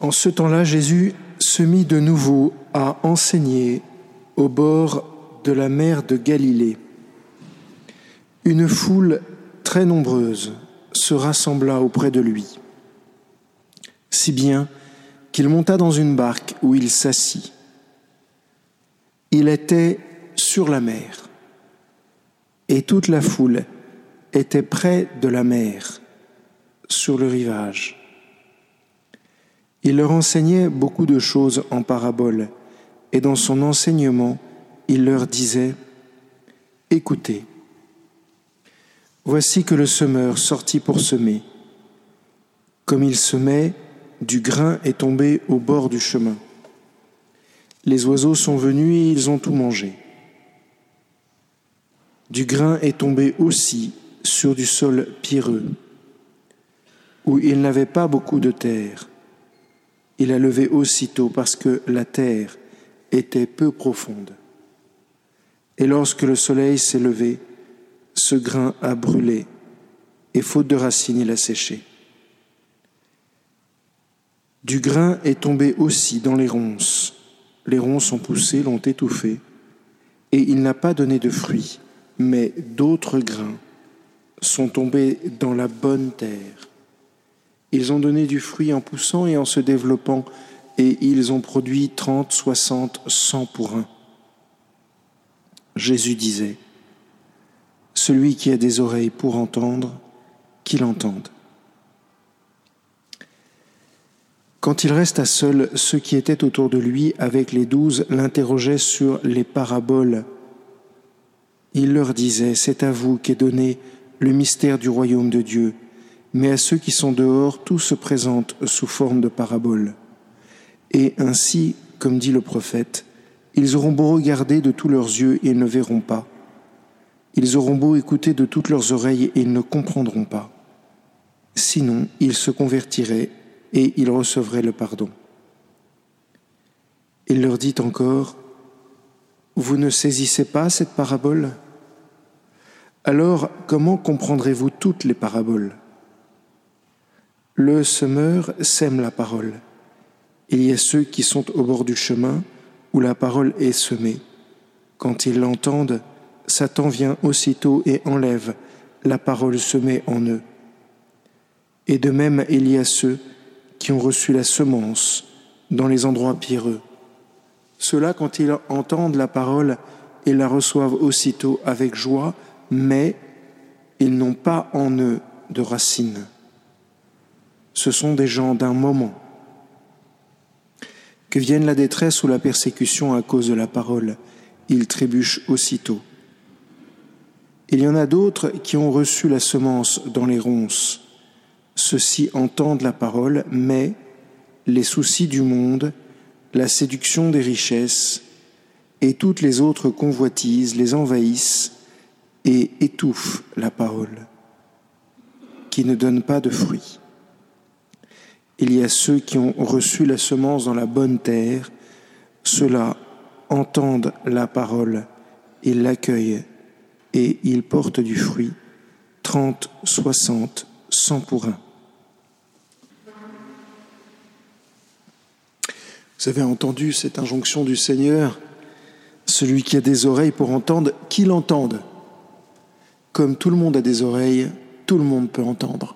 En ce temps-là, Jésus se mit de nouveau à enseigner au bord de la mer de Galilée. Une foule très nombreuse se rassembla auprès de lui, si bien qu'il monta dans une barque où il s'assit. Il était sur la mer, et toute la foule était près de la mer, sur le rivage. Il leur enseignait beaucoup de choses en paraboles, et dans son enseignement, il leur disait, Écoutez, voici que le semeur sortit pour semer. Comme il semait, du grain est tombé au bord du chemin. Les oiseaux sont venus et ils ont tout mangé. Du grain est tombé aussi sur du sol pierreux, où il n'avait pas beaucoup de terre. Il a levé aussitôt parce que la terre était peu profonde. Et lorsque le soleil s'est levé, ce grain a brûlé, et faute de racines, il a séché. Du grain est tombé aussi dans les ronces. Les ronces ont poussé, l'ont étouffé, et il n'a pas donné de fruits, mais d'autres grains sont tombés dans la bonne terre. Ils ont donné du fruit en poussant et en se développant, et ils ont produit trente, soixante, cent pour un. Jésus disait, Celui qui a des oreilles pour entendre, qu'il entende. Quand il resta seul, ceux qui étaient autour de lui avec les douze l'interrogeaient sur les paraboles. Il leur disait, C'est à vous qu'est donné le mystère du royaume de Dieu, mais à ceux qui sont dehors, tout se présente sous forme de paraboles. Et ainsi, comme dit le prophète, ils auront beau regarder de tous leurs yeux et ils ne verront pas. Ils auront beau écouter de toutes leurs oreilles et ils ne comprendront pas. Sinon, ils se convertiraient et ils recevraient le pardon. Il leur dit encore, Vous ne saisissez pas cette parabole? Alors comment comprendrez-vous toutes les paraboles? Le semeur sème la parole. Il y a ceux qui sont au bord du chemin où la parole est semée. Quand ils l'entendent, Satan vient aussitôt et enlève la parole semée en eux. Et de même, il y a ceux qui ont reçu la semence dans les endroits pierreux. Ceux-là, quand ils entendent la parole, ils la reçoivent aussitôt avec joie, mais ils n'ont pas en eux de racines. Ce sont des gens d'un moment. Que vienne la détresse ou la persécution à cause de la parole, ils trébuchent aussitôt. Il y en a d'autres qui ont reçu la semence dans les ronces. Ceux-ci entendent la parole, mais les soucis du monde, la séduction des richesses et toutes les autres convoitises les envahissent et étouffe la parole, qui ne donne pas de fruits. Il y a ceux qui ont reçu la semence dans la bonne terre, ceux-là entendent la parole, ils l'accueillent et ils portent du fruit, trente, soixante, cent pour un. Vous avez entendu cette injonction du Seigneur, celui qui a des oreilles pour entendre, qu'il entende. Comme tout le monde a des oreilles, tout le monde peut entendre.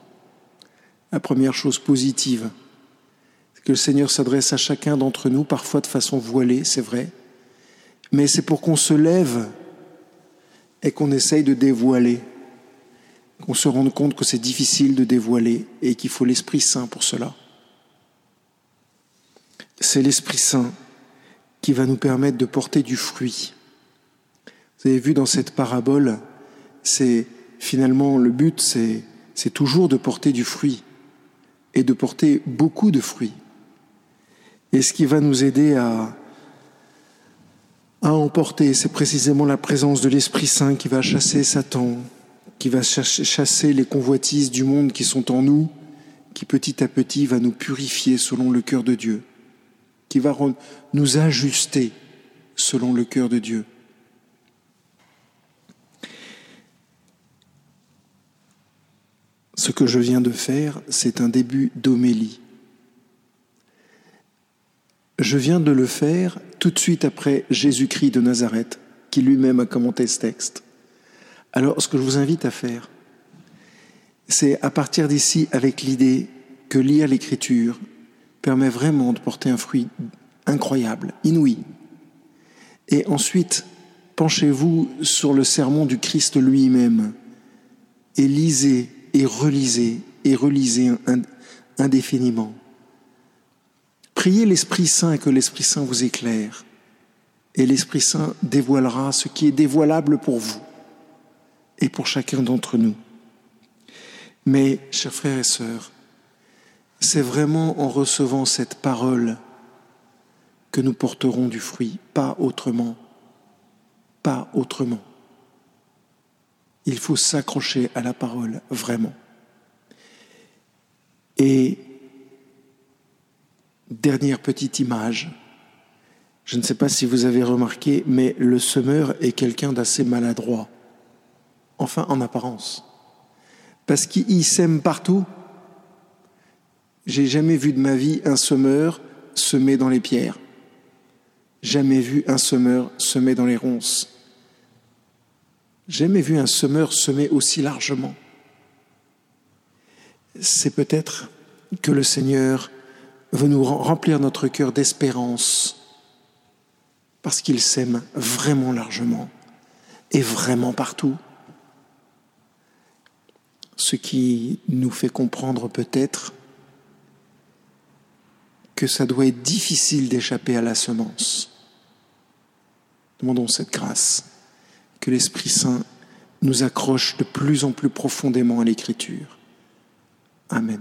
La première chose positive, c'est que le Seigneur s'adresse à chacun d'entre nous, parfois de façon voilée, c'est vrai, mais c'est pour qu'on se lève et qu'on essaye de dévoiler, qu'on se rende compte que c'est difficile de dévoiler et qu'il faut l'Esprit Saint pour cela. C'est l'Esprit Saint qui va nous permettre de porter du fruit. Vous avez vu dans cette parabole, c'est finalement le but, c'est, toujours de porter du fruit et de porter beaucoup de fruits. Et ce qui va nous aider à, à emporter, c'est précisément la présence de l'Esprit Saint qui va chasser Satan, qui va chasser les convoitises du monde qui sont en nous, qui petit à petit va nous purifier selon le cœur de Dieu, qui va nous ajuster selon le cœur de Dieu. Ce que je viens de faire, c'est un début d'homélie. Je viens de le faire tout de suite après Jésus-Christ de Nazareth, qui lui-même a commenté ce texte. Alors, ce que je vous invite à faire, c'est à partir d'ici avec l'idée que lire l'Écriture permet vraiment de porter un fruit incroyable, inouï. Et ensuite, penchez-vous sur le sermon du Christ lui-même et lisez et relisez et relisez indéfiniment. Priez l'Esprit Saint que l'Esprit Saint vous éclaire et l'Esprit Saint dévoilera ce qui est dévoilable pour vous et pour chacun d'entre nous. Mais, chers frères et sœurs, c'est vraiment en recevant cette parole que nous porterons du fruit, pas autrement, pas autrement. Il faut s'accrocher à la parole, vraiment. Et dernière petite image, je ne sais pas si vous avez remarqué, mais le semeur est quelqu'un d'assez maladroit, enfin en apparence, parce qu'il sème partout. J'ai jamais vu de ma vie un semeur semer dans les pierres, jamais vu un semeur semer dans les ronces, jamais vu un semeur semer aussi largement. C'est peut-être que le Seigneur veut nous remplir notre cœur d'espérance parce qu'il s'aime vraiment largement et vraiment partout. Ce qui nous fait comprendre peut-être que ça doit être difficile d'échapper à la semence. Demandons cette grâce, que l'Esprit Saint nous accroche de plus en plus profondément à l'Écriture. Amen.